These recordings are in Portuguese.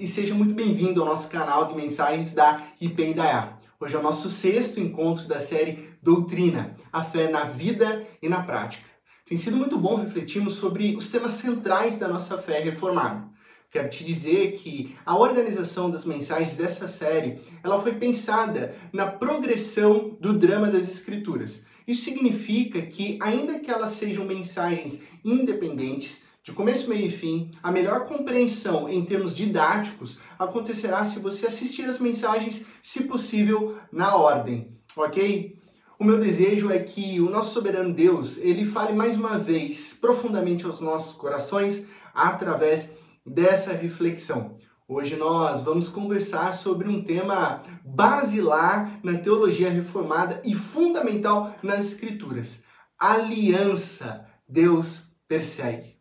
E seja muito bem-vindo ao nosso canal de mensagens da IPENDAA. Hoje é o nosso sexto encontro da série Doutrina, a fé na vida e na prática. Tem sido muito bom refletirmos sobre os temas centrais da nossa fé reformada. Quero te dizer que a organização das mensagens dessa série, ela foi pensada na progressão do drama das escrituras. Isso significa que, ainda que elas sejam mensagens independentes, de começo, meio e fim, a melhor compreensão em termos didáticos acontecerá se você assistir as mensagens, se possível, na ordem, ok? O meu desejo é que o nosso soberano Deus, ele fale mais uma vez profundamente aos nossos corações através dessa reflexão. Hoje nós vamos conversar sobre um tema basilar na teologia reformada e fundamental nas escrituras. Aliança. Deus persegue.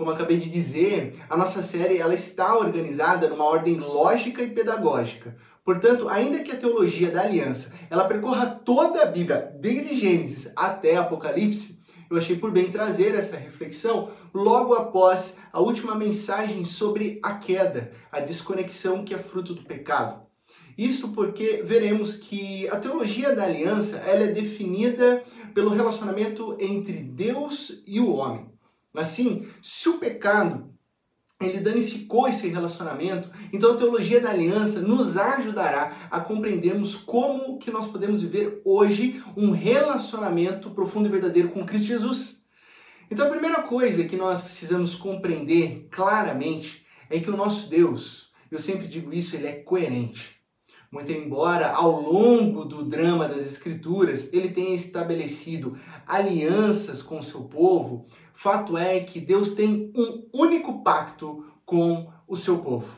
Como acabei de dizer, a nossa série ela está organizada numa ordem lógica e pedagógica. Portanto, ainda que a teologia da aliança ela percorra toda a Bíblia, desde Gênesis até Apocalipse, eu achei por bem trazer essa reflexão logo após a última mensagem sobre a queda, a desconexão que é fruto do pecado. Isso porque veremos que a teologia da aliança ela é definida pelo relacionamento entre Deus e o homem. Assim, se o pecado ele danificou esse relacionamento, então a teologia da aliança nos ajudará a compreendermos como que nós podemos viver hoje um relacionamento profundo e verdadeiro com Cristo Jesus. Então a primeira coisa que nós precisamos compreender claramente é que o nosso Deus, eu sempre digo isso, ele é coerente. Muito embora ao longo do drama das Escrituras ele tenha estabelecido alianças com o seu povo, fato é que Deus tem um único pacto com o seu povo,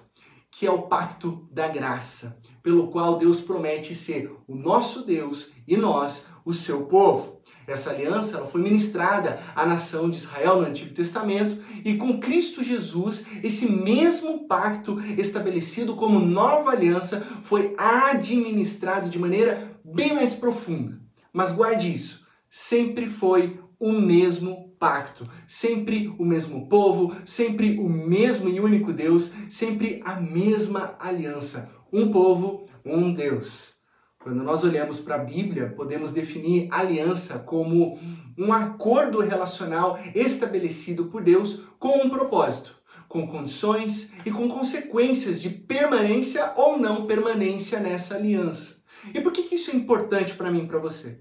que é o pacto da graça, pelo qual Deus promete ser o nosso Deus e nós, o seu povo. Essa aliança ela foi ministrada à nação de Israel no Antigo Testamento e com Cristo Jesus, esse mesmo pacto estabelecido como nova aliança foi administrado de maneira bem mais profunda. Mas guarde isso, sempre foi o mesmo pacto, sempre o mesmo povo, sempre o mesmo e único Deus, sempre a mesma aliança. Um povo, um Deus. Quando nós olhamos para a Bíblia, podemos definir aliança como um acordo relacional estabelecido por Deus com um propósito, com condições e com consequências de permanência ou não permanência nessa aliança. E por que, que isso é importante para mim e para você?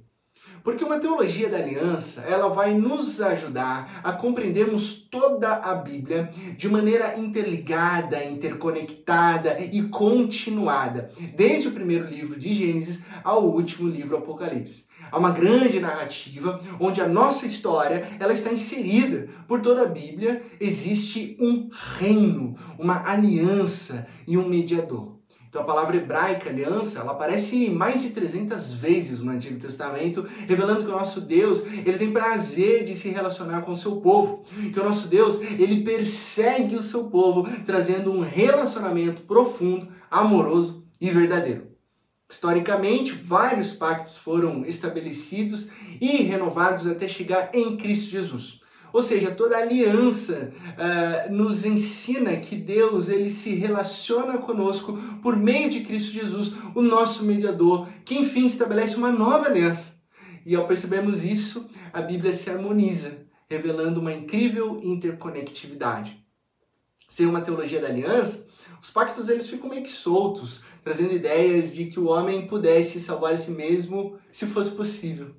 Porque uma teologia da aliança, ela vai nos ajudar a compreendermos toda a Bíblia de maneira interligada, interconectada e continuada, desde o primeiro livro de Gênesis ao último livro Apocalipse. Há uma grande narrativa onde a nossa história, ela está inserida por toda a Bíblia, existe um reino, uma aliança e um mediador. Então a palavra hebraica, aliança, ela aparece mais de 300 vezes no Antigo Testamento, revelando que o nosso Deus, ele tem prazer de se relacionar com o seu povo, que o nosso Deus, ele persegue o seu povo, trazendo um relacionamento profundo, amoroso e verdadeiro. Historicamente, vários pactos foram estabelecidos e renovados até chegar em Cristo Jesus. Ou seja, toda aliança uh, nos ensina que Deus ele se relaciona conosco por meio de Cristo Jesus, o nosso mediador, que enfim estabelece uma nova aliança. E ao percebermos isso, a Bíblia se harmoniza, revelando uma incrível interconectividade. Sem uma teologia da aliança, os pactos eles ficam meio que soltos, trazendo ideias de que o homem pudesse salvar a si mesmo se fosse possível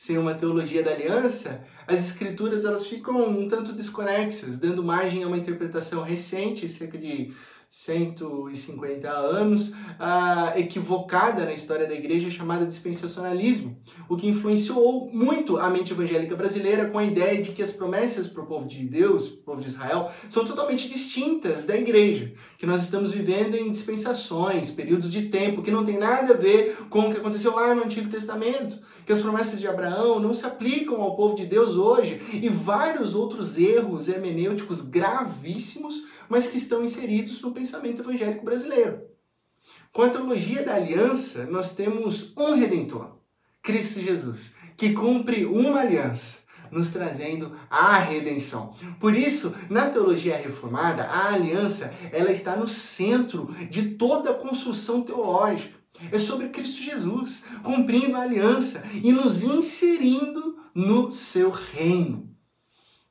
sem uma teologia da aliança, as escrituras elas ficam um tanto desconexas, dando margem a uma interpretação recente, cerca de 150 anos, uh, equivocada na história da igreja chamada dispensacionalismo, o que influenciou muito a mente evangélica brasileira com a ideia de que as promessas para o povo de Deus, o povo de Israel, são totalmente distintas da igreja, que nós estamos vivendo em dispensações, períodos de tempo que não tem nada a ver com o que aconteceu lá no Antigo Testamento, que as promessas de Abraão não se aplicam ao povo de Deus hoje e vários outros erros hermenêuticos gravíssimos mas que estão inseridos no pensamento evangélico brasileiro. Com a teologia da aliança, nós temos um redentor, Cristo Jesus, que cumpre uma aliança, nos trazendo a redenção. Por isso, na teologia reformada, a aliança ela está no centro de toda a construção teológica. É sobre Cristo Jesus, cumprindo a aliança e nos inserindo no seu reino.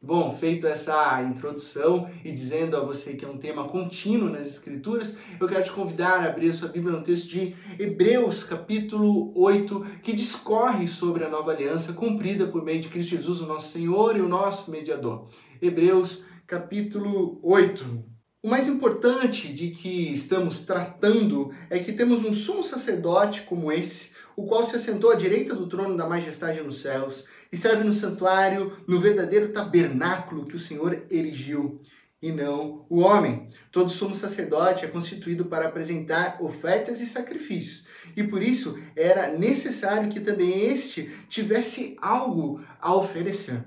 Bom, feito essa introdução e dizendo a você que é um tema contínuo nas Escrituras, eu quero te convidar a abrir a sua Bíblia no texto de Hebreus, capítulo 8, que discorre sobre a nova aliança cumprida por meio de Cristo Jesus, o nosso Senhor e o nosso mediador. Hebreus, capítulo 8. O mais importante de que estamos tratando é que temos um sumo sacerdote como esse, o qual se assentou à direita do trono da majestade nos céus e serve no santuário, no verdadeiro tabernáculo que o Senhor erigiu, e não o homem. Todo sumo sacerdote é constituído para apresentar ofertas e sacrifícios, e por isso era necessário que também este tivesse algo a oferecer.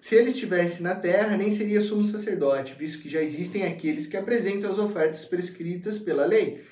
Se ele estivesse na terra, nem seria sumo sacerdote, visto que já existem aqueles que apresentam as ofertas prescritas pela lei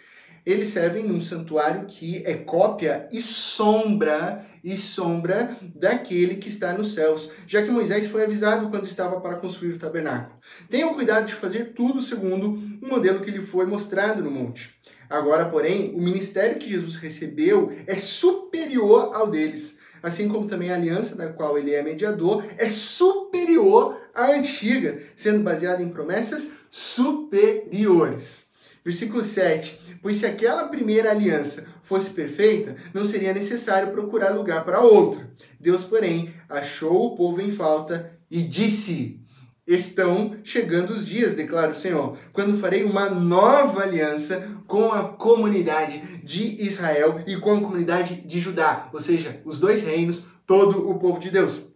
eles servem num santuário que é cópia e sombra e sombra daquele que está nos céus, já que Moisés foi avisado quando estava para construir o tabernáculo. Tenham cuidado de fazer tudo segundo o modelo que lhe foi mostrado no monte. Agora, porém, o ministério que Jesus recebeu é superior ao deles, assim como também a aliança da qual ele é mediador é superior à antiga, sendo baseada em promessas superiores. Versículo 7. Pois se aquela primeira aliança fosse perfeita, não seria necessário procurar lugar para outra. Deus, porém, achou o povo em falta e disse: Estão chegando os dias, declara o Senhor, quando farei uma nova aliança com a comunidade de Israel e com a comunidade de Judá, ou seja, os dois reinos, todo o povo de Deus.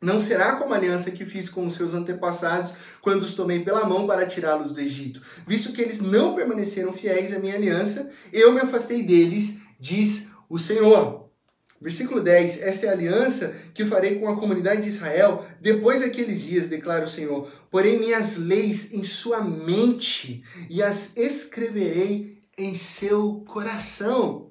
Não será como a aliança que fiz com os seus antepassados quando os tomei pela mão para tirá-los do Egito. Visto que eles não permaneceram fiéis à minha aliança, eu me afastei deles, diz o Senhor. Versículo 10: Essa é a aliança que farei com a comunidade de Israel depois daqueles dias, declara o Senhor. Porém, minhas leis em sua mente e as escreverei em seu coração.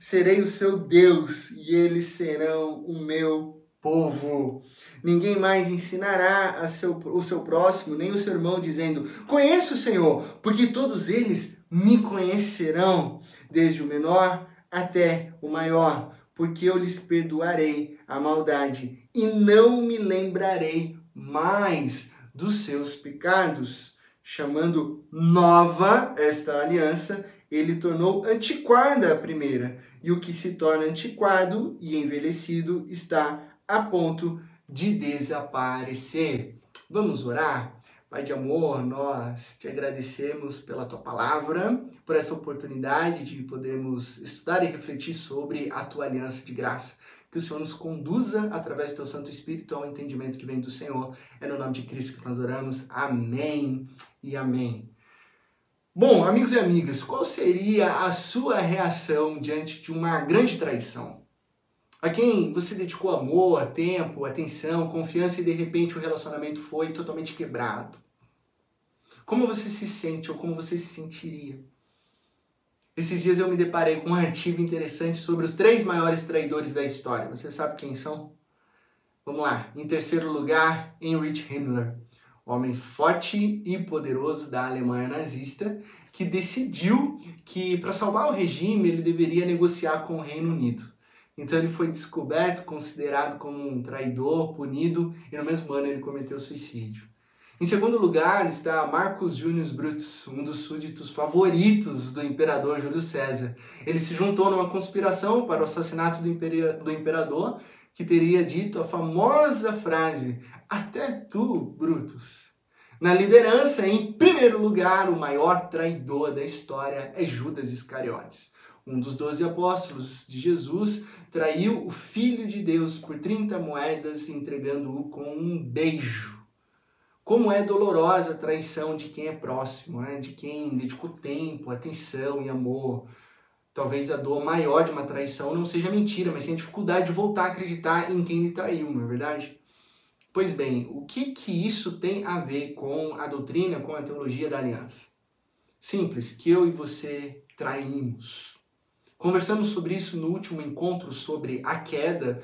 Serei o seu Deus e eles serão o meu povo. Ninguém mais ensinará a seu, o seu próximo, nem o seu irmão, dizendo: Conheço o Senhor, porque todos eles me conhecerão, desde o menor até o maior, porque eu lhes perdoarei a maldade e não me lembrarei mais dos seus pecados. Chamando nova esta aliança, ele tornou antiquada a primeira, e o que se torna antiquado e envelhecido está a ponto de desaparecer. Vamos orar? Pai de amor, nós te agradecemos pela tua palavra, por essa oportunidade de podermos estudar e refletir sobre a tua aliança de graça. Que o Senhor nos conduza através do teu Santo Espírito ao entendimento que vem do Senhor. É no nome de Cristo que nós oramos. Amém e amém. Bom, amigos e amigas, qual seria a sua reação diante de uma grande traição? A quem você dedicou amor, tempo, atenção, confiança e de repente o relacionamento foi totalmente quebrado. Como você se sente ou como você se sentiria? Esses dias eu me deparei com um artigo interessante sobre os três maiores traidores da história. Você sabe quem são? Vamos lá. Em terceiro lugar, Heinrich Himmler, homem forte e poderoso da Alemanha nazista, que decidiu que para salvar o regime ele deveria negociar com o Reino Unido. Então ele foi descoberto, considerado como um traidor, punido, e no mesmo ano ele cometeu suicídio. Em segundo lugar está Marcus Junius Brutus, um dos súditos favoritos do imperador Júlio César. Ele se juntou numa conspiração para o assassinato do, do imperador, que teria dito a famosa frase: Até tu, Brutus. Na liderança, em primeiro lugar, o maior traidor da história é Judas Iscariotes um dos doze apóstolos de Jesus, traiu o Filho de Deus por 30 moedas, entregando-o com um beijo. Como é dolorosa a traição de quem é próximo, né? de quem dedicou tempo, atenção e amor. Talvez a dor maior de uma traição não seja mentira, mas a dificuldade de voltar a acreditar em quem lhe traiu, não é verdade? Pois bem, o que, que isso tem a ver com a doutrina, com a teologia da aliança? Simples, que eu e você traímos. Conversamos sobre isso no último encontro sobre a queda,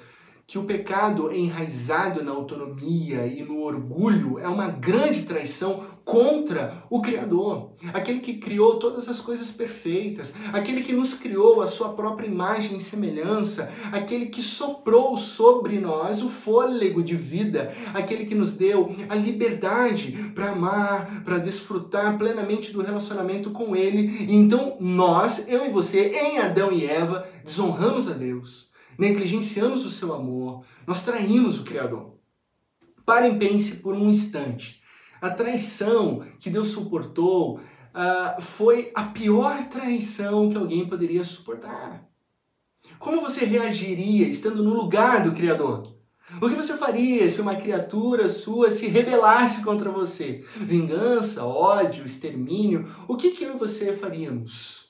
que o pecado enraizado na autonomia e no orgulho é uma grande traição contra o Criador, aquele que criou todas as coisas perfeitas, aquele que nos criou a sua própria imagem e semelhança, aquele que soprou sobre nós o fôlego de vida, aquele que nos deu a liberdade para amar, para desfrutar plenamente do relacionamento com Ele. E então nós, eu e você, em Adão e Eva, desonramos a Deus negligenciamos o seu amor, nós traímos o Criador. Parem e pense por um instante. A traição que Deus suportou uh, foi a pior traição que alguém poderia suportar. Como você reagiria estando no lugar do Criador? O que você faria se uma criatura sua se rebelasse contra você? Vingança, ódio, extermínio? O que, que eu e você faríamos?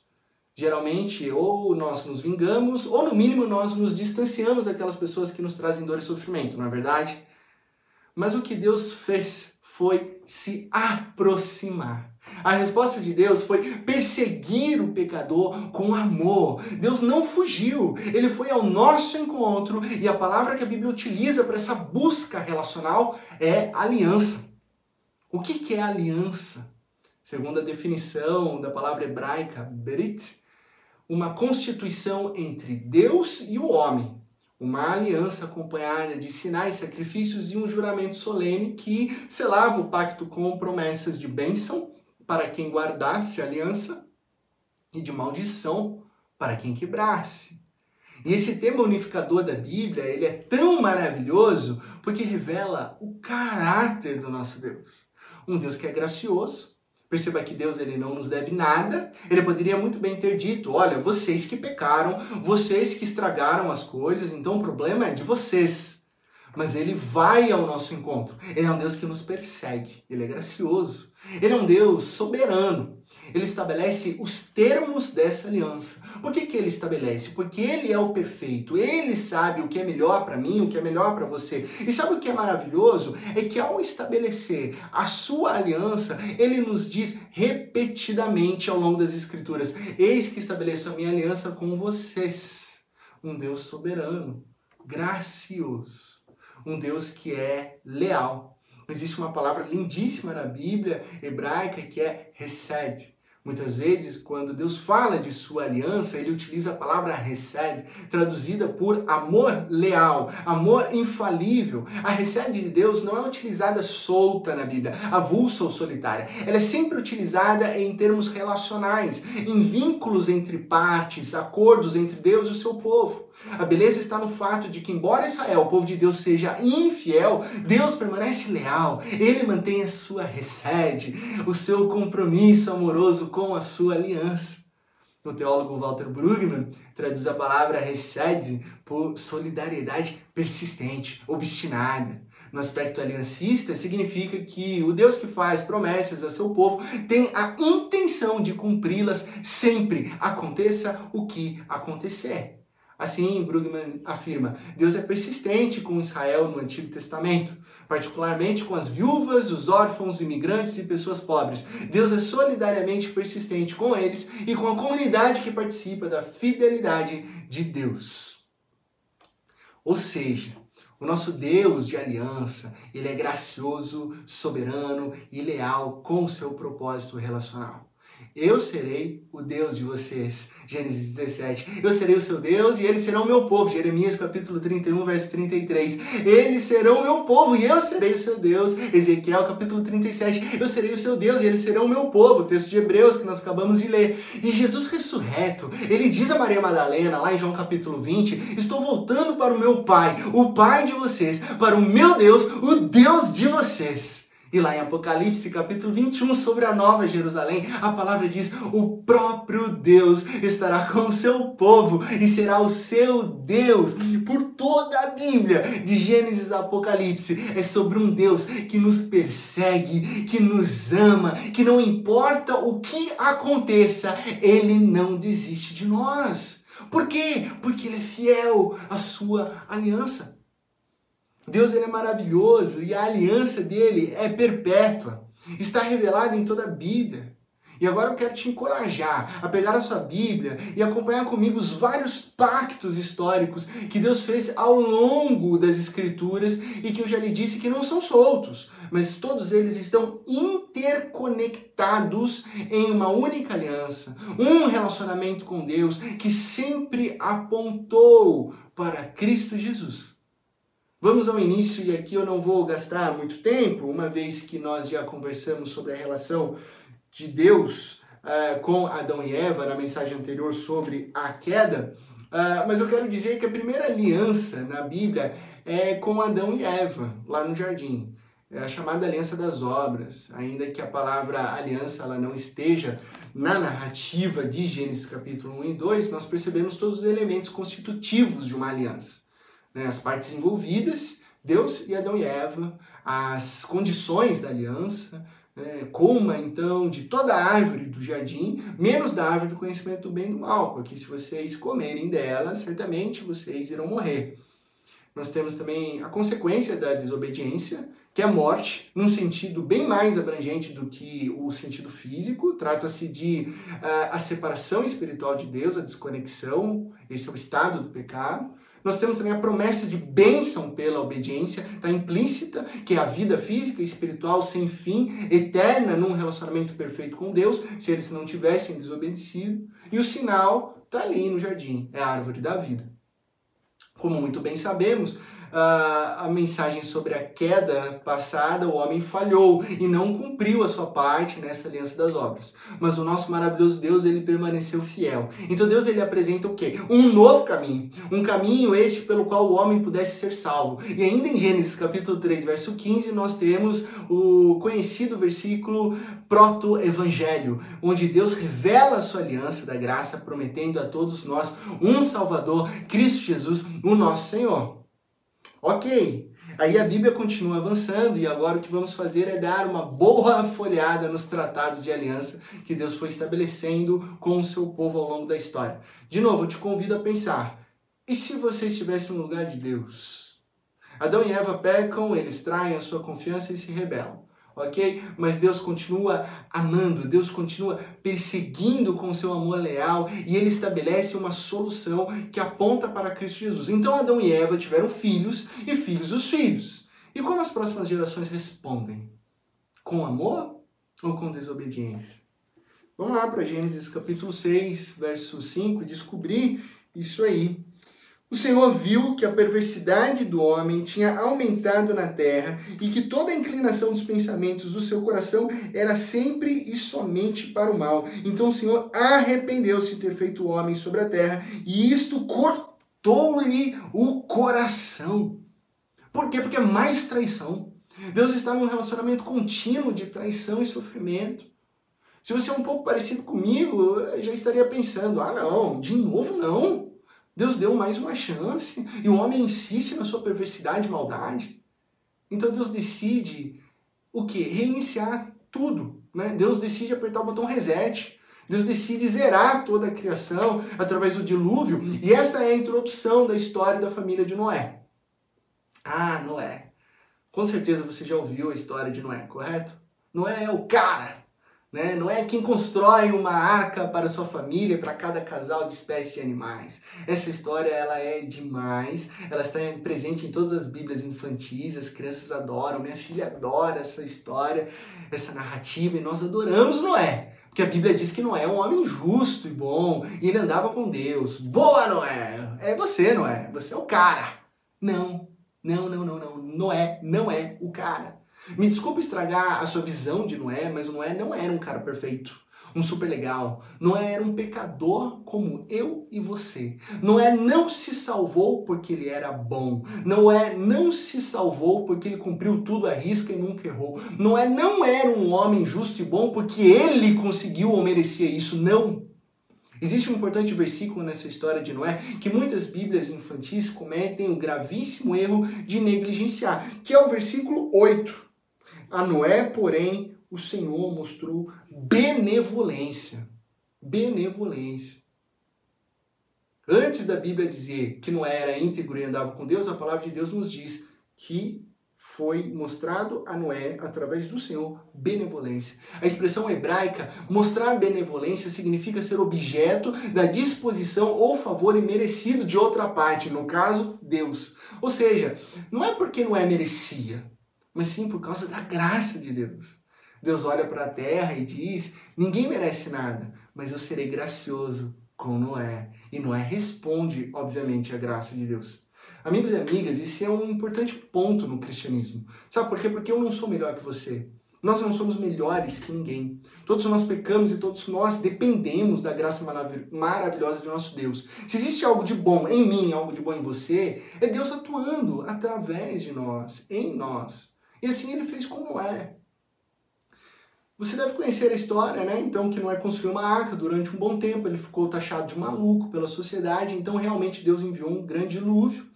Geralmente, ou nós nos vingamos, ou no mínimo nós nos distanciamos daquelas pessoas que nos trazem dor e sofrimento, não é verdade? Mas o que Deus fez foi se aproximar. A resposta de Deus foi perseguir o pecador com amor. Deus não fugiu, ele foi ao nosso encontro e a palavra que a Bíblia utiliza para essa busca relacional é aliança. O que é aliança? Segundo a definição da palavra hebraica berit, uma constituição entre Deus e o homem, uma aliança acompanhada de sinais, sacrifícios e um juramento solene que selava o pacto com promessas de bênção para quem guardasse a aliança e de maldição para quem quebrasse. E esse tema unificador da Bíblia, ele é tão maravilhoso porque revela o caráter do nosso Deus. Um Deus que é gracioso, Perceba que Deus ele não nos deve nada. Ele poderia muito bem ter dito: olha, vocês que pecaram, vocês que estragaram as coisas, então o problema é de vocês. Mas ele vai ao nosso encontro. Ele é um Deus que nos persegue. Ele é gracioso. Ele é um Deus soberano. Ele estabelece os termos dessa aliança. Por que, que ele estabelece? Porque ele é o perfeito. Ele sabe o que é melhor para mim, o que é melhor para você. E sabe o que é maravilhoso? É que ao estabelecer a sua aliança, ele nos diz repetidamente ao longo das Escrituras: Eis que estabeleço a minha aliança com vocês. Um Deus soberano, gracioso. Um Deus que é leal Existe uma palavra lindíssima na Bíblia hebraica que é Hesed. Muitas vezes, quando Deus fala de sua aliança, ele utiliza a palavra Hesed, traduzida por amor leal, amor infalível. A Hesed de Deus não é utilizada solta na Bíblia, avulsa ou solitária. Ela é sempre utilizada em termos relacionais, em vínculos entre partes, acordos entre Deus e o seu povo. A beleza está no fato de que, embora Israel, o povo de Deus, seja infiel, Deus permanece leal. Ele mantém a sua recede, o seu compromisso amoroso com a sua aliança. O teólogo Walter Brueggemann traduz a palavra recede por solidariedade persistente, obstinada. No aspecto aliancista, significa que o Deus que faz promessas a seu povo tem a intenção de cumpri-las sempre, aconteça o que acontecer. Assim, Brugman afirma, Deus é persistente com Israel no Antigo Testamento, particularmente com as viúvas, os órfãos, imigrantes e pessoas pobres. Deus é solidariamente persistente com eles e com a comunidade que participa da fidelidade de Deus. Ou seja, o nosso Deus de aliança, ele é gracioso, soberano e leal com o seu propósito relacional. Eu serei o Deus de vocês. Gênesis 17. Eu serei o seu Deus e eles serão o meu povo. Jeremias capítulo 31, verso 33. Eles serão o meu povo e eu serei o seu Deus. Ezequiel capítulo 37. Eu serei o seu Deus e eles serão o meu povo. Texto de Hebreus que nós acabamos de ler. E Jesus ressurreto, ele diz a Maria Madalena, lá em João capítulo 20, estou voltando para o meu Pai, o Pai de vocês, para o meu Deus, o Deus de vocês. E lá em Apocalipse, capítulo 21, sobre a nova Jerusalém, a palavra diz: O próprio Deus estará com o seu povo e será o seu Deus. Por toda a Bíblia, de Gênesis a Apocalipse, é sobre um Deus que nos persegue, que nos ama, que não importa o que aconteça, ele não desiste de nós. Por quê? Porque ele é fiel à sua aliança. Deus ele é maravilhoso e a aliança dele é perpétua. Está revelada em toda a Bíblia. E agora eu quero te encorajar a pegar a sua Bíblia e acompanhar comigo os vários pactos históricos que Deus fez ao longo das Escrituras e que eu já lhe disse que não são soltos, mas todos eles estão interconectados em uma única aliança, um relacionamento com Deus que sempre apontou para Cristo Jesus. Vamos ao início, e aqui eu não vou gastar muito tempo, uma vez que nós já conversamos sobre a relação de Deus uh, com Adão e Eva na mensagem anterior sobre a queda, uh, mas eu quero dizer que a primeira aliança na Bíblia é com Adão e Eva, lá no jardim. É a chamada aliança das obras, ainda que a palavra aliança ela não esteja na narrativa de Gênesis capítulo 1 e 2, nós percebemos todos os elementos constitutivos de uma aliança. Né? As partes envolvidas, Deus e Adão e Eva, as condições da aliança, é, coma então de toda a árvore do jardim, menos da árvore do conhecimento do bem e do mal, porque se vocês comerem dela, certamente vocês irão morrer. Nós temos também a consequência da desobediência, que é a morte, num sentido bem mais abrangente do que o sentido físico. Trata-se de uh, a separação espiritual de Deus, a desconexão, esse é o estado do pecado. Nós temos também a promessa de bênção pela obediência, está implícita, que é a vida física e espiritual sem fim, eterna num relacionamento perfeito com Deus, se eles não tivessem desobedecido. E o sinal está ali no jardim, é a árvore da vida. Como muito bem sabemos, a, a mensagem sobre a queda passada, o homem falhou e não cumpriu a sua parte nessa aliança das obras. Mas o nosso maravilhoso Deus, ele permaneceu fiel. Então Deus ele apresenta o quê? Um novo caminho, um caminho este pelo qual o homem pudesse ser salvo. E ainda em Gênesis capítulo 3, verso 15, nós temos o conhecido versículo proto-evangelho, onde Deus revela a sua aliança da graça, prometendo a todos nós um Salvador, Cristo Jesus, o nosso Senhor. Ok, aí a Bíblia continua avançando e agora o que vamos fazer é dar uma boa folhada nos tratados de aliança que Deus foi estabelecendo com o seu povo ao longo da história. De novo, eu te convido a pensar: e se você estivesse no lugar de Deus? Adão e Eva pecam, eles traem a sua confiança e se rebelam ok? Mas Deus continua amando, Deus continua perseguindo com seu amor leal e ele estabelece uma solução que aponta para Cristo Jesus. Então Adão e Eva tiveram filhos e filhos dos filhos. E como as próximas gerações respondem? Com amor ou com desobediência? Vamos lá para Gênesis capítulo 6, verso 5 e descobrir isso aí. O Senhor viu que a perversidade do homem tinha aumentado na terra e que toda a inclinação dos pensamentos do seu coração era sempre e somente para o mal. Então o Senhor arrependeu-se de ter feito o homem sobre a terra e isto cortou-lhe o coração. Por quê? Porque é mais traição. Deus está num relacionamento contínuo de traição e sofrimento. Se você é um pouco parecido comigo, eu já estaria pensando: ah, não, de novo não. Deus deu mais uma chance e o homem insiste na sua perversidade e maldade. Então Deus decide o que? Reiniciar tudo. Né? Deus decide apertar o botão reset. Deus decide zerar toda a criação através do dilúvio. E esta é a introdução da história da família de Noé. Ah, Noé. Com certeza você já ouviu a história de Noé, correto? Noé é o cara né? Não é quem constrói uma arca para sua família, para cada casal de espécies de animais. Essa história ela é demais. Ela está presente em todas as Bíblias infantis. As crianças adoram. Minha filha adora essa história, essa narrativa e nós adoramos Noé. Porque a Bíblia diz que Noé é um homem justo e bom e ele andava com Deus. Boa, Noé! É você, Noé. Você é o cara. Não, não, não, não, não. Noé não é o cara. Me desculpe estragar a sua visão de Noé, mas Noé não era um cara perfeito, um super legal. Noé era um pecador como eu e você. Noé não se salvou porque ele era bom. Noé não se salvou porque ele cumpriu tudo à risca e nunca errou. Noé não era um homem justo e bom porque ele conseguiu ou merecia isso. Não. Existe um importante versículo nessa história de Noé que muitas Bíblias infantis cometem o gravíssimo erro de negligenciar, que é o versículo 8. A Noé, porém, o Senhor mostrou benevolência. Benevolência. Antes da Bíblia dizer que Noé era íntegro e andava com Deus, a palavra de Deus nos diz que foi mostrado a Noé através do Senhor benevolência. A expressão hebraica mostrar benevolência significa ser objeto da disposição ou favor imerecido de outra parte, no caso, Deus. Ou seja, não é porque Noé merecia, mas sim por causa da graça de Deus. Deus olha para a terra e diz: Ninguém merece nada, mas eu serei gracioso com Noé. E Noé responde, obviamente, à graça de Deus. Amigos e amigas, esse é um importante ponto no cristianismo. Sabe por quê? Porque eu não sou melhor que você. Nós não somos melhores que ninguém. Todos nós pecamos e todos nós dependemos da graça maravilhosa de nosso Deus. Se existe algo de bom em mim, algo de bom em você, é Deus atuando através de nós, em nós. E assim ele fez com Noé. Você deve conhecer a história, né? Então, que Noé construiu uma arca durante um bom tempo, ele ficou taxado de maluco pela sociedade, então realmente Deus enviou um grande dilúvio.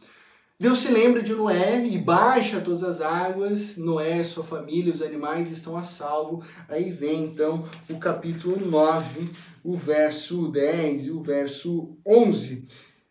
Deus se lembra de Noé e baixa todas as águas. Noé, sua família, os animais estão a salvo. Aí vem então o capítulo 9, o verso 10 e o verso 11.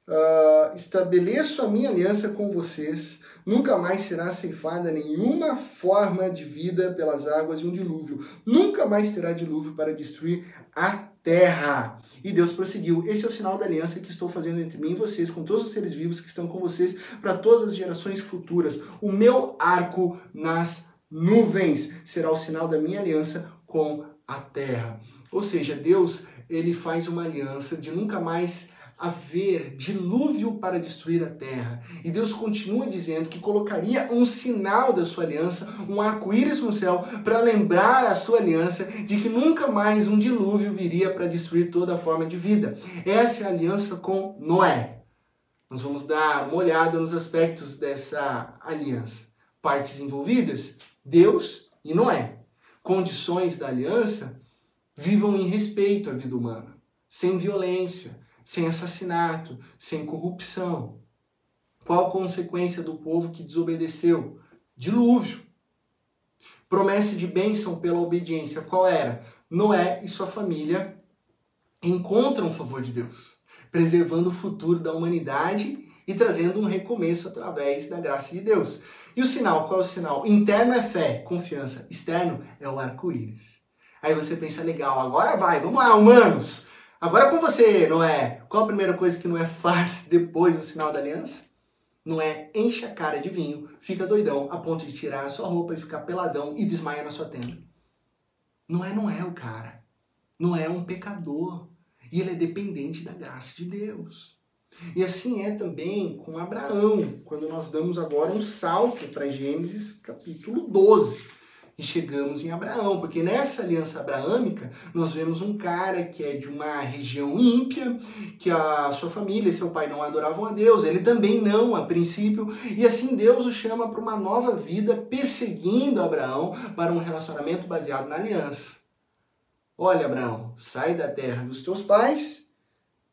Uh, ah, estabeleço a minha aliança com vocês Nunca mais será ceifada nenhuma forma de vida pelas águas de um dilúvio. Nunca mais terá dilúvio para destruir a terra. E Deus prosseguiu: Esse é o sinal da aliança que estou fazendo entre mim e vocês, com todos os seres vivos que estão com vocês, para todas as gerações futuras. O meu arco nas nuvens será o sinal da minha aliança com a terra. Ou seja, Deus ele faz uma aliança de nunca mais haver dilúvio para destruir a terra. E Deus continua dizendo que colocaria um sinal da sua aliança, um arco-íris no céu, para lembrar a sua aliança de que nunca mais um dilúvio viria para destruir toda forma de vida. Essa é a aliança com Noé. Nós vamos dar uma olhada nos aspectos dessa aliança. Partes envolvidas: Deus e Noé. Condições da aliança: vivam em respeito à vida humana, sem violência, sem assassinato, sem corrupção. Qual a consequência do povo que desobedeceu? Dilúvio. Promessa de bênção pela obediência. Qual era? Noé e sua família encontram o favor de Deus, preservando o futuro da humanidade e trazendo um recomeço através da graça de Deus. E o sinal, qual é o sinal? Interno é fé, confiança. Externo é o arco-íris. Aí você pensa, legal, agora vai, vamos lá, humanos. Agora com você, não é? Qual a primeira coisa que não é fácil depois do sinal da aliança? Não é enche a cara de vinho, fica doidão a ponto de tirar a sua roupa e ficar peladão e desmaia na sua tenda. Não é, não é o cara. Não é um pecador. E ele é dependente da graça de Deus. E assim é também com Abraão, quando nós damos agora um salto para Gênesis capítulo 12 e chegamos em Abraão, porque nessa aliança abraâmica nós vemos um cara que é de uma região ímpia, que a sua família e seu pai não adoravam a Deus, ele também não a princípio, e assim Deus o chama para uma nova vida, perseguindo Abraão para um relacionamento baseado na aliança. Olha, Abraão, sai da terra dos teus pais,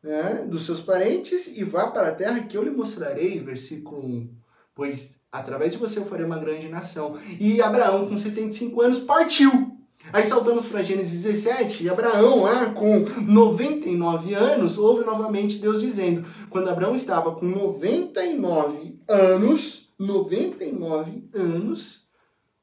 né, dos seus parentes e vá para a terra que eu lhe mostrarei, versículo 1. Pois Através de você eu farei uma grande nação. E Abraão, com 75 anos, partiu. Aí saltamos para Gênesis 17, e Abraão, lá com 99 anos, ouve novamente Deus dizendo: quando Abraão estava com 99 anos, 99 anos,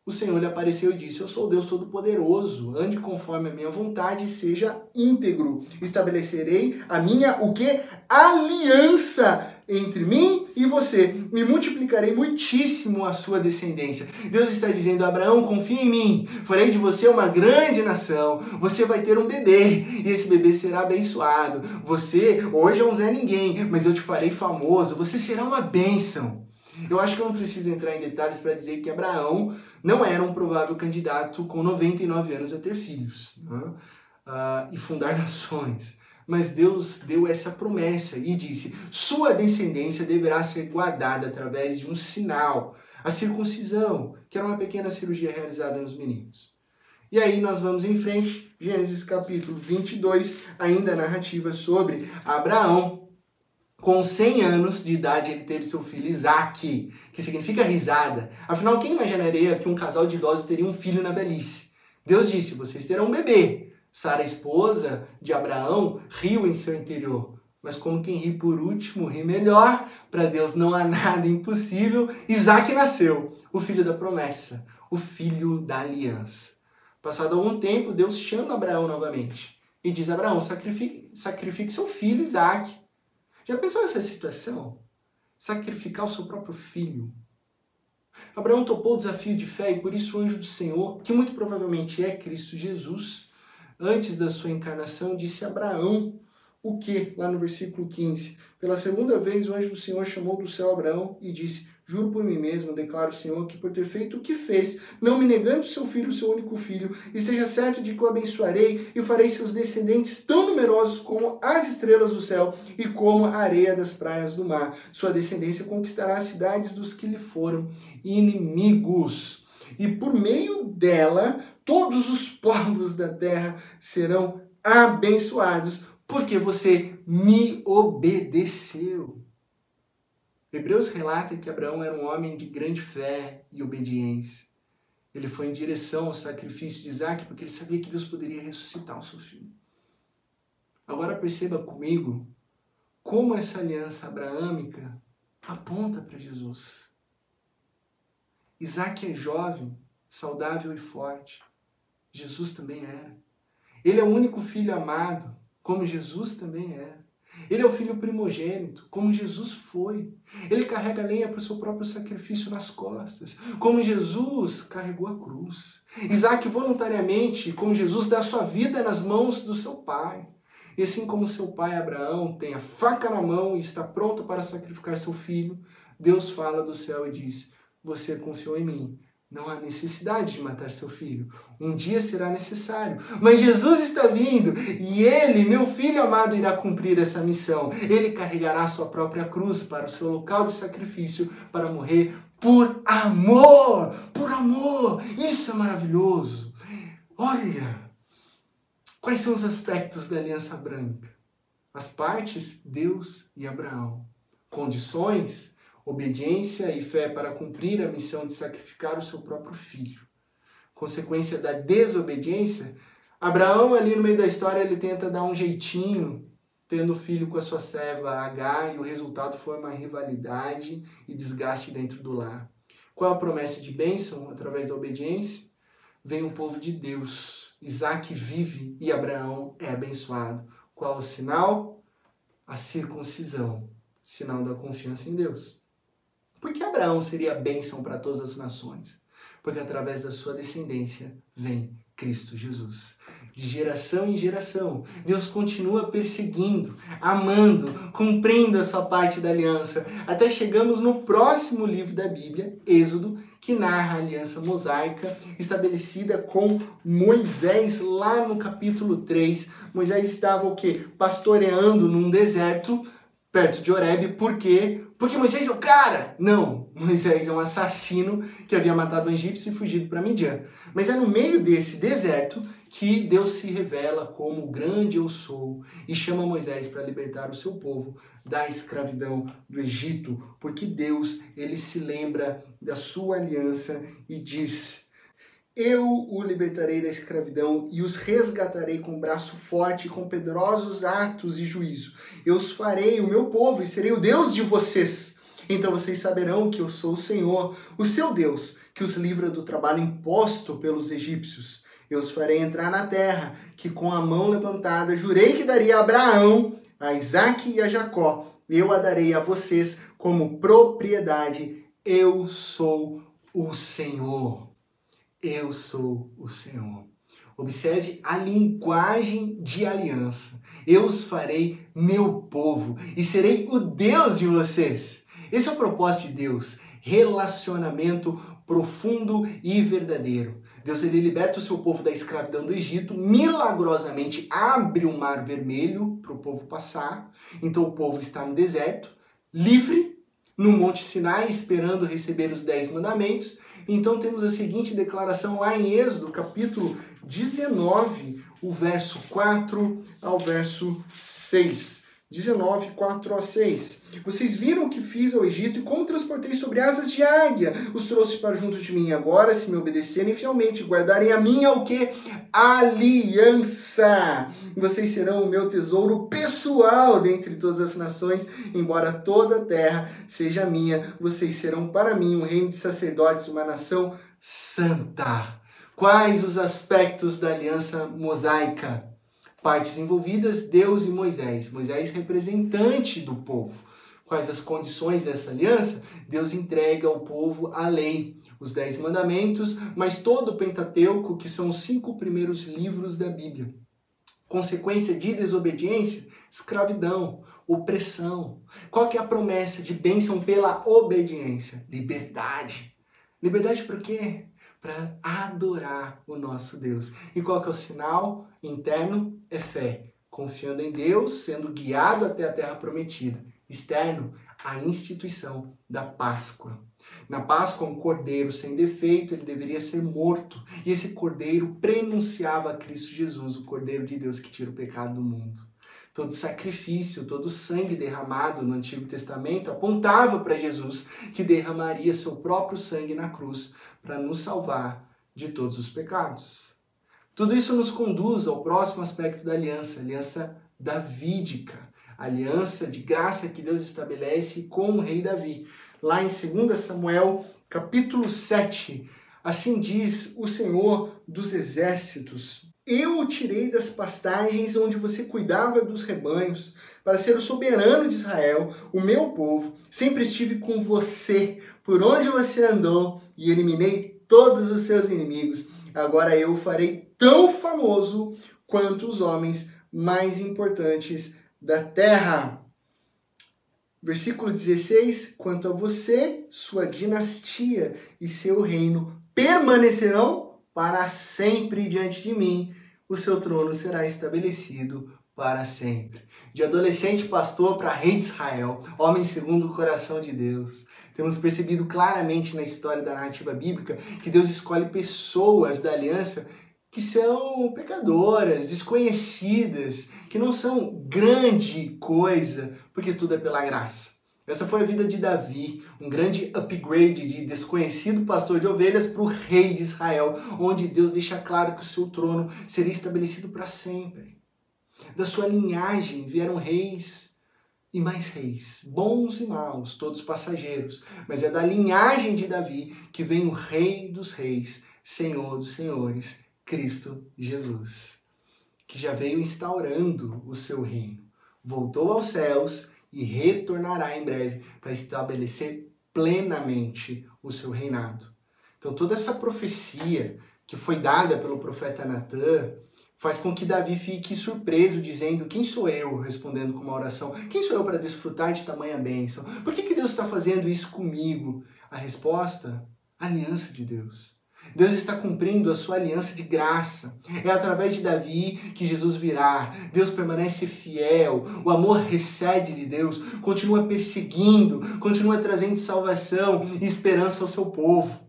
o Senhor lhe apareceu e disse: Eu sou Deus Todo-Poderoso, ande conforme a minha vontade e seja íntegro. Estabelecerei a minha o que? Aliança entre mim e você. E multiplicarei muitíssimo a sua descendência. Deus está dizendo: Abraão, confia em mim. Farei de você uma grande nação. Você vai ter um bebê e esse bebê será abençoado. Você hoje é um Zé Ninguém, mas eu te farei famoso. Você será uma bênção. Eu acho que eu não preciso entrar em detalhes para dizer que Abraão não era um provável candidato com 99 anos a ter filhos né? uh, e fundar nações. Mas Deus deu essa promessa e disse: Sua descendência deverá ser guardada através de um sinal, a circuncisão, que era uma pequena cirurgia realizada nos meninos. E aí nós vamos em frente, Gênesis capítulo 22, ainda a narrativa sobre Abraão, com 100 anos de idade, ele teve seu filho Isaac, que significa risada. Afinal, quem imaginaria que um casal de idosos teria um filho na velhice? Deus disse: vocês terão um bebê. Sara, esposa de Abraão, riu em seu interior. Mas como quem ri por último, ri melhor. Para Deus não há nada impossível. Isaac nasceu, o filho da promessa, o filho da aliança. Passado algum tempo, Deus chama Abraão novamente e diz: Abraão, sacrifique, sacrifique seu filho Isaac. Já pensou nessa situação? Sacrificar o seu próprio filho. Abraão topou o desafio de fé e por isso o anjo do Senhor, que muito provavelmente é Cristo Jesus, antes da sua encarnação, disse Abraão o que? Lá no versículo 15. Pela segunda vez o anjo do Senhor chamou do céu Abraão e disse: Juro por mim mesmo, declaro o Senhor, que por ter feito o que fez, não me negando seu filho, seu único filho, esteja certo de que o abençoarei e farei seus descendentes tão numerosos como as estrelas do céu e como a areia das praias do mar. Sua descendência conquistará as cidades dos que lhe foram inimigos. E por meio dela, todos os povos da terra serão abençoados porque você me obedeceu. Hebreus relata que Abraão era um homem de grande fé e obediência. Ele foi em direção ao sacrifício de Isaac porque ele sabia que Deus poderia ressuscitar o seu filho. Agora perceba comigo como essa aliança abraâmica aponta para Jesus. Isaac é jovem, saudável e forte. Jesus também era. Ele é o único filho amado como Jesus também é. Ele é o filho primogênito, como Jesus foi. Ele carrega lenha para o seu próprio sacrifício nas costas, como Jesus carregou a cruz. Isaac voluntariamente, como Jesus, dá sua vida nas mãos do seu pai. E assim como seu pai Abraão tem a faca na mão e está pronto para sacrificar seu filho, Deus fala do céu e diz: Você confiou em mim, não há necessidade de matar seu filho. Um dia será necessário. Mas Jesus está vindo e ele, meu filho amado, irá cumprir essa missão. Ele carregará sua própria cruz para o seu local de sacrifício para morrer por amor. Por amor. Isso é maravilhoso. Olha, quais são os aspectos da aliança branca? As partes, Deus e Abraão. Condições, obediência e fé para cumprir a missão de sacrificar o seu próprio filho. Consequência da desobediência, Abraão ali no meio da história ele tenta dar um jeitinho, tendo filho com a sua serva H, e o resultado foi uma rivalidade e desgaste dentro do lar. Qual a promessa de bênção através da obediência? Vem o povo de Deus. Isaac vive e Abraão é abençoado. Qual o sinal? A circuncisão, sinal da confiança em Deus. Por que Abraão seria bênção para todas as nações? Porque através da sua descendência vem Cristo Jesus. De geração em geração, Deus continua perseguindo, amando, cumprindo a sua parte da aliança, até chegamos no próximo livro da Bíblia, Êxodo, que narra a aliança mosaica estabelecida com Moisés lá no capítulo 3. Moisés estava o quê? Pastoreando num deserto perto de Oreb, por quê? Porque Moisés é o cara! Não, Moisés é um assassino que havia matado um egípcio e fugido para Midian. Mas é no meio desse deserto que Deus se revela como o grande eu sou e chama Moisés para libertar o seu povo da escravidão do Egito, porque Deus, ele se lembra da sua aliança e diz: eu o libertarei da escravidão e os resgatarei com braço forte, com poderosos atos e juízo. Eu os farei o meu povo e serei o Deus de vocês. Então vocês saberão que eu sou o Senhor, o seu Deus, que os livra do trabalho imposto pelos egípcios. Eu os farei entrar na terra, que com a mão levantada jurei que daria a Abraão, a Isaque e a Jacó. Eu a darei a vocês como propriedade. Eu sou o Senhor. Eu sou o Senhor. Observe a linguagem de aliança. Eu os farei meu povo e serei o Deus de vocês. Esse é o propósito de Deus, relacionamento profundo e verdadeiro. Deus ele liberta o seu povo da escravidão do Egito, milagrosamente abre o mar vermelho para o povo passar. Então o povo está no deserto, livre, no Monte Sinai, esperando receber os dez mandamentos. Então temos a seguinte declaração lá em Êxodo, capítulo 19, o verso 4 ao verso 6. 19, 4 a 6. Vocês viram o que fiz ao Egito e como transportei sobre asas de águia, os trouxe para junto de mim. Agora, se me obedecerem fielmente, guardarem a minha o que? Aliança. Vocês serão o meu tesouro pessoal dentre todas as nações, embora toda a terra seja minha. Vocês serão para mim um reino de sacerdotes, uma nação santa. Quais os aspectos da aliança mosaica? Partes envolvidas, Deus e Moisés. Moisés, representante do povo. Quais as condições dessa aliança? Deus entrega ao povo a lei, os Dez Mandamentos, mas todo o Pentateuco, que são os cinco primeiros livros da Bíblia. Consequência de desobediência? Escravidão, opressão. Qual que é a promessa de bênção pela obediência? Liberdade. Liberdade por quê? Para adorar o nosso Deus. E qual que é o sinal interno? É fé, confiando em Deus, sendo guiado até a terra prometida. Externo, a instituição da Páscoa. Na Páscoa, um cordeiro sem defeito, ele deveria ser morto. E esse cordeiro prenunciava Cristo Jesus, o cordeiro de Deus que tira o pecado do mundo. Todo sacrifício, todo sangue derramado no Antigo Testamento apontava para Jesus, que derramaria seu próprio sangue na cruz para nos salvar de todos os pecados. Tudo isso nos conduz ao próximo aspecto da aliança, aliança davídica, aliança de graça que Deus estabelece com o rei Davi. Lá em 2 Samuel, capítulo 7, assim diz o Senhor dos exércitos: Eu o tirei das pastagens onde você cuidava dos rebanhos, para ser o soberano de Israel, o meu povo. Sempre estive com você, por onde você andou, e eliminei todos os seus inimigos. Agora eu o farei tão famoso quanto os homens mais importantes da terra. Versículo 16: Quanto a você, sua dinastia e seu reino permanecerão para sempre diante de mim. O seu trono será estabelecido para sempre. De adolescente pastor para rei de Israel, homem segundo o coração de Deus. Temos percebido claramente na história da narrativa bíblica que Deus escolhe pessoas da aliança que são pecadoras, desconhecidas, que não são grande coisa, porque tudo é pela graça. Essa foi a vida de Davi, um grande upgrade de desconhecido pastor de ovelhas para o rei de Israel, onde Deus deixa claro que o seu trono seria estabelecido para sempre. Da sua linhagem vieram reis e mais reis, bons e maus, todos passageiros. Mas é da linhagem de Davi que vem o Rei dos Reis, Senhor dos Senhores, Cristo Jesus, que já veio instaurando o seu reino. Voltou aos céus e retornará em breve para estabelecer plenamente o seu reinado. Então, toda essa profecia que foi dada pelo profeta Natan, faz com que Davi fique surpreso, dizendo: Quem sou eu? respondendo com uma oração: Quem sou eu para desfrutar de tamanha bênção? Por que, que Deus está fazendo isso comigo? A resposta: aliança de Deus. Deus está cumprindo a sua aliança de graça. É através de Davi que Jesus virá. Deus permanece fiel. O amor recede de Deus, continua perseguindo, continua trazendo salvação e esperança ao seu povo.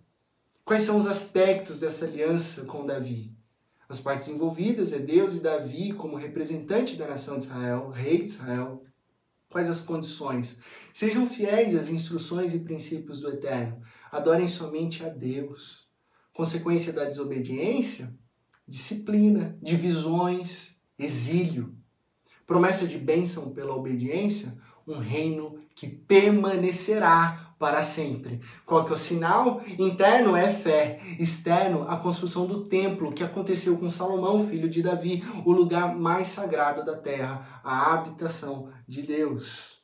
Quais são os aspectos dessa aliança com Davi? As partes envolvidas é Deus e Davi como representante da nação de Israel, rei de Israel. Quais as condições? Sejam fiéis às instruções e princípios do Eterno. Adorem somente a Deus. Consequência da desobediência? Disciplina, divisões, exílio. Promessa de bênção pela obediência? Um reino que permanecerá para sempre. Qual que é o sinal? Interno é fé, externo a construção do templo que aconteceu com Salomão, filho de Davi, o lugar mais sagrado da terra, a habitação de Deus.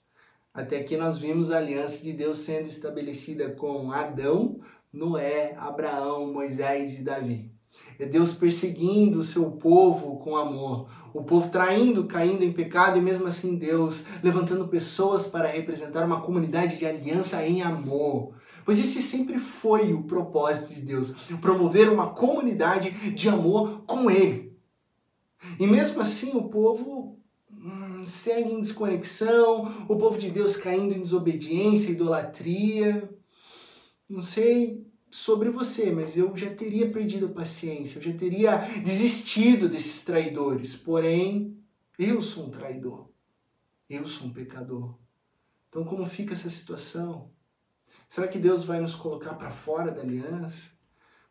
Até aqui nós vimos a aliança de Deus sendo estabelecida com Adão, Noé, Abraão, Moisés e Davi. É Deus perseguindo o seu povo com amor. O povo traindo, caindo em pecado e mesmo assim Deus levantando pessoas para representar uma comunidade de aliança em amor. Pois esse sempre foi o propósito de Deus, promover uma comunidade de amor com Ele. E mesmo assim o povo hum, segue em desconexão, o povo de Deus caindo em desobediência, idolatria. Não sei sobre você, mas eu já teria perdido a paciência, eu já teria desistido desses traidores. Porém, eu sou um traidor. Eu sou um pecador. Então, como fica essa situação? Será que Deus vai nos colocar para fora da aliança?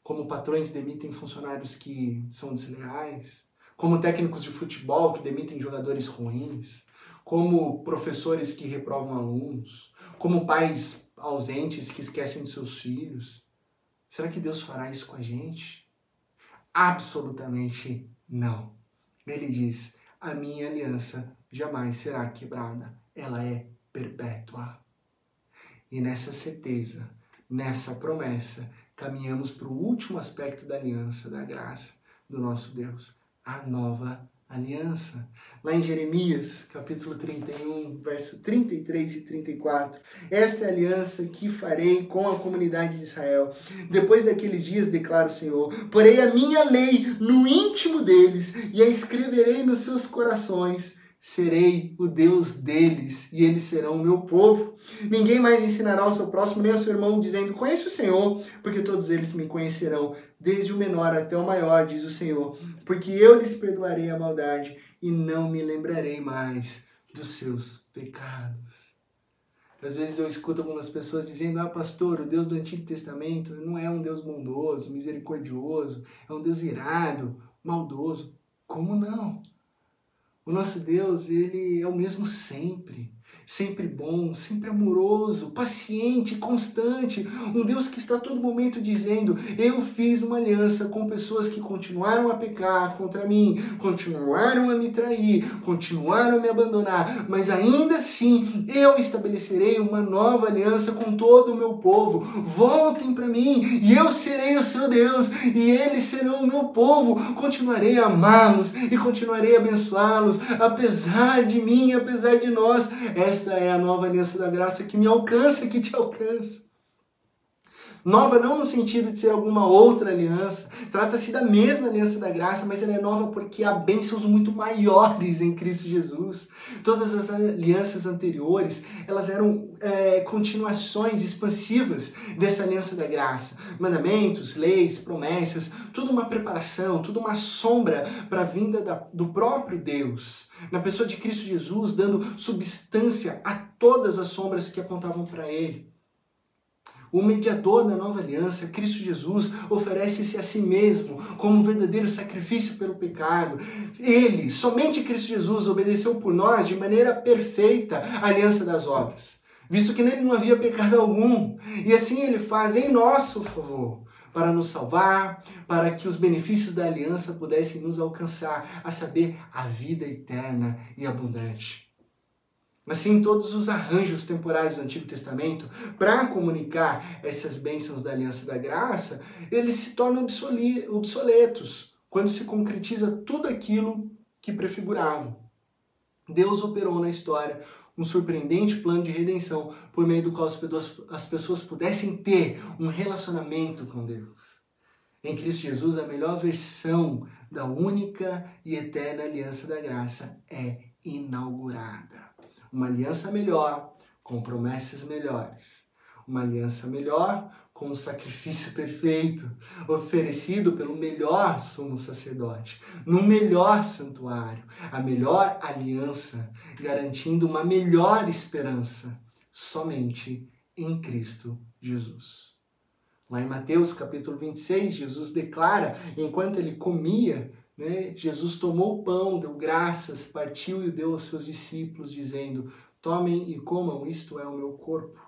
Como patrões demitem funcionários que são desleais? Como técnicos de futebol que demitem jogadores ruins? Como professores que reprovam alunos? Como pais ausentes que esquecem de seus filhos? Será que Deus fará isso com a gente? Absolutamente não. Ele diz: a minha aliança jamais será quebrada, ela é perpétua. E nessa certeza, nessa promessa, caminhamos para o último aspecto da aliança, da graça do nosso Deus, a nova aliança. Lá em Jeremias, capítulo 31, verso 33 e 34. Esta é a aliança que farei com a comunidade de Israel. Depois daqueles dias, declara o Senhor, porei a minha lei no íntimo deles e a escreverei nos seus corações serei o Deus deles e eles serão o meu povo. Ninguém mais ensinará ao seu próximo nem ao seu irmão, dizendo: Conheça o Senhor, porque todos eles me conhecerão, desde o menor até o maior, diz o Senhor, porque eu lhes perdoarei a maldade e não me lembrarei mais dos seus pecados. Às vezes eu escuto algumas pessoas dizendo: Ah, pastor, o Deus do Antigo Testamento não é um Deus bondoso, misericordioso, é um Deus irado, maldoso. Como não? O nosso Deus, ele é o mesmo sempre sempre bom, sempre amoroso, paciente, constante, um Deus que está a todo momento dizendo: Eu fiz uma aliança com pessoas que continuaram a pecar contra mim, continuaram a me trair, continuaram a me abandonar, mas ainda assim eu estabelecerei uma nova aliança com todo o meu povo. Voltem para mim e eu serei o seu Deus e eles serão o meu povo. Continuarei a amá-los e continuarei a abençoá-los, apesar de mim, apesar de nós. Essa esta é a nova aliança da graça que me alcança, que te alcança. Nova não no sentido de ser alguma outra aliança, trata-se da mesma aliança da graça, mas ela é nova porque há bênçãos muito maiores em Cristo Jesus. Todas as alianças anteriores, elas eram é, continuações expansivas dessa aliança da graça. Mandamentos, leis, promessas, tudo uma preparação, tudo uma sombra para a vinda da, do próprio Deus. Na pessoa de Cristo Jesus, dando substância a todas as sombras que apontavam para Ele. O mediador da nova aliança, Cristo Jesus, oferece-se a si mesmo como um verdadeiro sacrifício pelo pecado. Ele, somente Cristo Jesus, obedeceu por nós de maneira perfeita a aliança das obras, visto que nele não havia pecado algum. E assim ele faz em nosso favor para nos salvar, para que os benefícios da aliança pudessem nos alcançar, a saber, a vida eterna e abundante. Assim, todos os arranjos temporais do Antigo Testamento, para comunicar essas bênçãos da aliança da graça, eles se tornam obsoletos quando se concretiza tudo aquilo que prefiguravam. Deus operou na história um surpreendente plano de redenção por meio do qual as pessoas pudessem ter um relacionamento com Deus. Em Cristo Jesus, a melhor versão da única e eterna aliança da graça é inaugurada uma aliança melhor, com promessas melhores. Uma aliança melhor com um sacrifício perfeito, oferecido pelo melhor sumo sacerdote, no melhor santuário, a melhor aliança, garantindo uma melhor esperança, somente em Cristo Jesus. Lá em Mateus capítulo 26, Jesus declara, enquanto ele comia, né? Jesus tomou o pão, deu graças, partiu e deu aos seus discípulos, dizendo: Tomem e comam, isto é o meu corpo.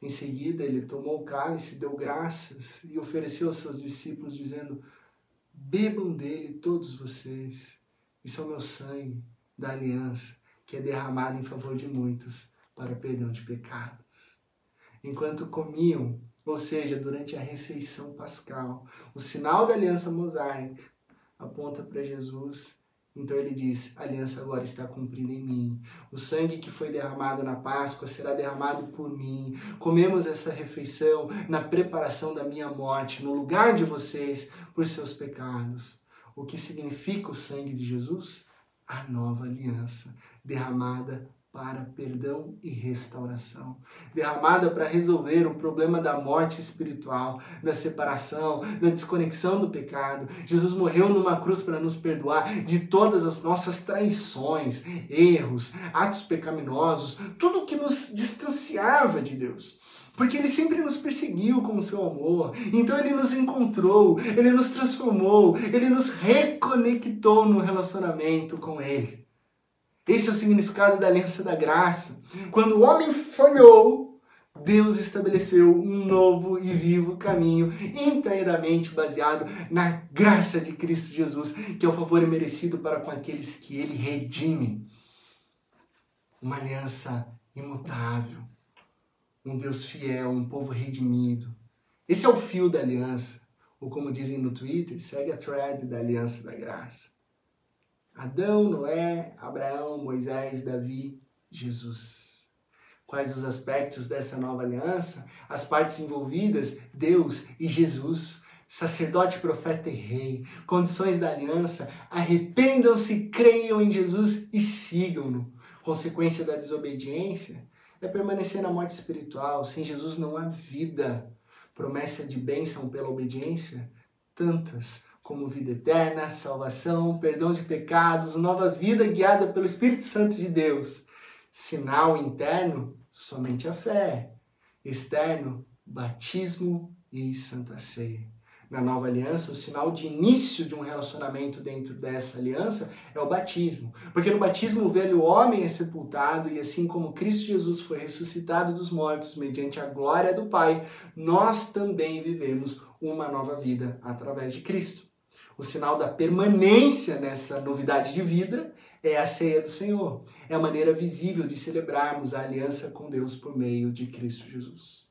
Em seguida, ele tomou o cálice, deu graças e ofereceu aos seus discípulos, dizendo: Bebam dele todos vocês. Isso é o meu sangue da aliança, que é derramado em favor de muitos para perdão de pecados. Enquanto comiam, ou seja, durante a refeição pascal, o sinal da aliança mosaica, aponta para Jesus. Então ele diz: a aliança agora está cumprida em mim. O sangue que foi derramado na Páscoa será derramado por mim. Comemos essa refeição na preparação da minha morte, no lugar de vocês, por seus pecados. O que significa o sangue de Jesus? A nova aliança, derramada para perdão e restauração, derramada para resolver o problema da morte espiritual, da separação, da desconexão do pecado. Jesus morreu numa cruz para nos perdoar de todas as nossas traições, erros, atos pecaminosos, tudo que nos distanciava de Deus. Porque ele sempre nos perseguiu com o seu amor. Então ele nos encontrou, ele nos transformou, ele nos reconectou no relacionamento com ele. Esse é o significado da aliança da graça. Quando o homem falhou, Deus estabeleceu um novo e vivo caminho inteiramente baseado na graça de Cristo Jesus, que é o favor merecido para com aqueles que ele redime. Uma aliança imutável um Deus fiel, um povo redimido. Esse é o fio da aliança, ou como dizem no Twitter, segue a thread da aliança da graça. Adão, Noé, Abraão, Moisés, Davi, Jesus. Quais os aspectos dessa nova aliança? As partes envolvidas, Deus e Jesus sacerdote, profeta e rei, condições da aliança, arrependam-se, creiam em Jesus e sigam-no. Consequência da desobediência, é permanecer na morte espiritual. Sem Jesus não há vida. Promessa de bênção pela obediência? Tantas como vida eterna, salvação, perdão de pecados, nova vida guiada pelo Espírito Santo de Deus. Sinal interno, somente a fé. Externo, batismo e santa ceia na nova aliança, o sinal de início de um relacionamento dentro dessa aliança é o batismo. Porque no batismo o velho homem é sepultado e assim como Cristo Jesus foi ressuscitado dos mortos mediante a glória do Pai, nós também vivemos uma nova vida através de Cristo. O sinal da permanência nessa novidade de vida é a ceia do Senhor. É a maneira visível de celebrarmos a aliança com Deus por meio de Cristo Jesus.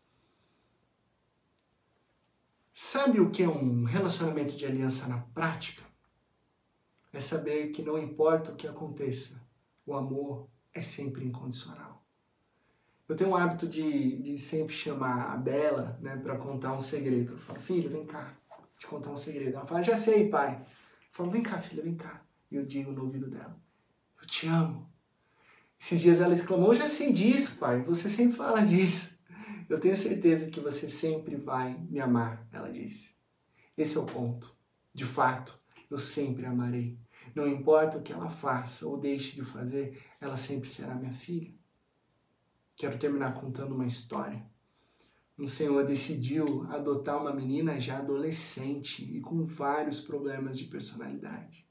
Sabe o que é um relacionamento de aliança na prática? É saber que não importa o que aconteça, o amor é sempre incondicional. Eu tenho um hábito de, de sempre chamar a Bela né, para contar um segredo. Eu falo, filho, vem cá, te contar um segredo. Ela fala, já sei, pai. Eu falo, vem cá, filha, vem cá. E eu digo no ouvido dela, eu te amo. Esses dias ela exclamou, eu já sei disso, pai, você sempre fala disso. Eu tenho certeza que você sempre vai me amar, ela disse. Esse é o ponto. De fato, eu sempre amarei. Não importa o que ela faça ou deixe de fazer, ela sempre será minha filha. Quero terminar contando uma história. Um senhor decidiu adotar uma menina já adolescente e com vários problemas de personalidade.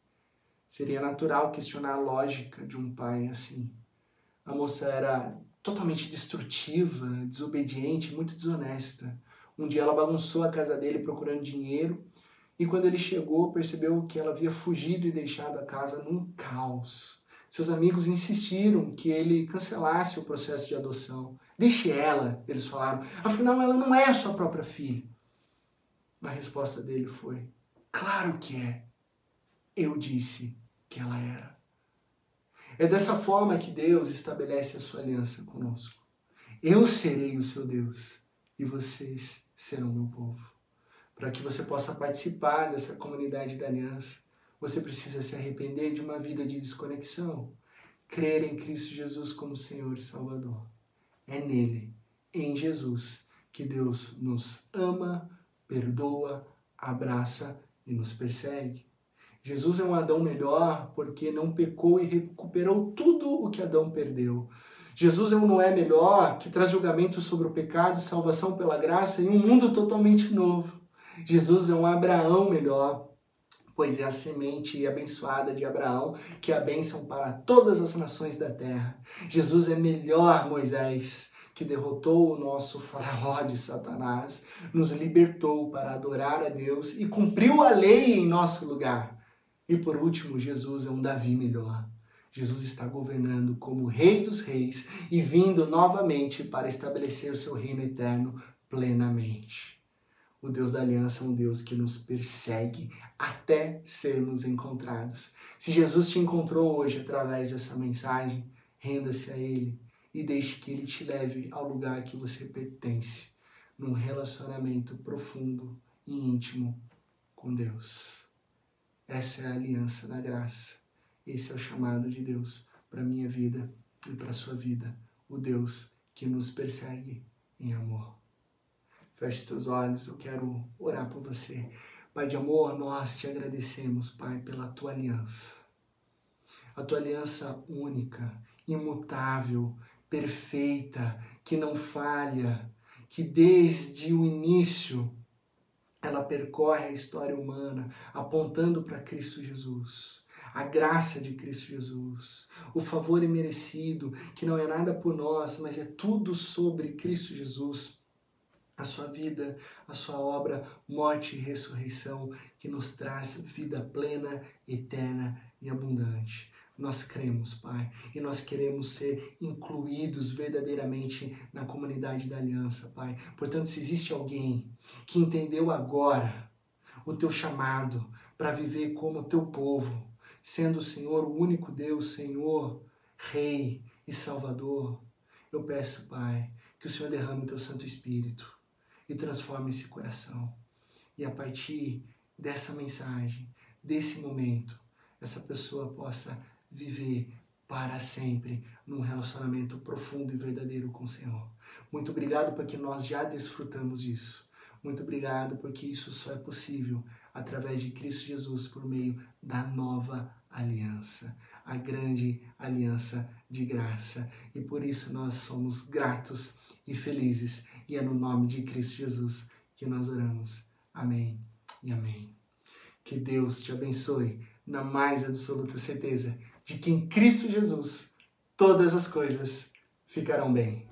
Seria natural questionar a lógica de um pai assim. A moça era totalmente destrutiva, desobediente, muito desonesta. Um dia ela bagunçou a casa dele procurando dinheiro e quando ele chegou percebeu que ela havia fugido e deixado a casa num caos. Seus amigos insistiram que ele cancelasse o processo de adoção. Deixe ela, eles falaram. Afinal, ela não é sua própria filha. A resposta dele foi: Claro que é. Eu disse que ela era. É dessa forma que Deus estabelece a sua aliança conosco. Eu serei o seu Deus e vocês serão meu povo. Para que você possa participar dessa comunidade da aliança, você precisa se arrepender de uma vida de desconexão, crer em Cristo Jesus como Senhor e Salvador. É nele, em Jesus, que Deus nos ama, perdoa, abraça e nos persegue. Jesus é um Adão melhor porque não pecou e recuperou tudo o que Adão perdeu. Jesus é um Noé melhor que traz julgamento sobre o pecado e salvação pela graça em um mundo totalmente novo. Jesus é um Abraão melhor, pois é a semente abençoada de Abraão que é a bênção para todas as nações da terra. Jesus é melhor, Moisés, que derrotou o nosso faraó de Satanás, nos libertou para adorar a Deus e cumpriu a lei em nosso lugar. E por último, Jesus é um Davi melhor. Jesus está governando como Rei dos Reis e vindo novamente para estabelecer o seu reino eterno plenamente. O Deus da aliança é um Deus que nos persegue até sermos encontrados. Se Jesus te encontrou hoje através dessa mensagem, renda-se a Ele e deixe que Ele te leve ao lugar que você pertence, num relacionamento profundo e íntimo com Deus. Essa é a aliança da graça. Esse é o chamado de Deus para minha vida e para sua vida o Deus que nos persegue em amor. Feche seus olhos, eu quero orar por você. Pai de amor, nós te agradecemos, Pai, pela tua aliança. A tua aliança única, imutável, perfeita, que não falha, que desde o início ela percorre a história humana apontando para Cristo Jesus. A graça de Cristo Jesus, o favor imerecido, que não é nada por nós, mas é tudo sobre Cristo Jesus. A sua vida, a sua obra, morte e ressurreição, que nos traz vida plena, eterna e abundante. Nós cremos, Pai, e nós queremos ser incluídos verdadeiramente na comunidade da aliança, Pai. Portanto, se existe alguém que entendeu agora o teu chamado para viver como teu povo, sendo o Senhor o único Deus, Senhor, Rei e Salvador, eu peço, Pai, que o Senhor derrame o teu Santo Espírito e transforme esse coração. E a partir dessa mensagem, desse momento, essa pessoa possa viver para sempre num relacionamento profundo e verdadeiro com o Senhor. Muito obrigado porque nós já desfrutamos isso. Muito obrigado porque isso só é possível através de Cristo Jesus por meio da nova aliança, a grande aliança de graça. E por isso nós somos gratos e felizes. E é no nome de Cristo Jesus que nós oramos. Amém e amém. Que Deus te abençoe na mais absoluta certeza de que em Cristo Jesus todas as coisas ficarão bem.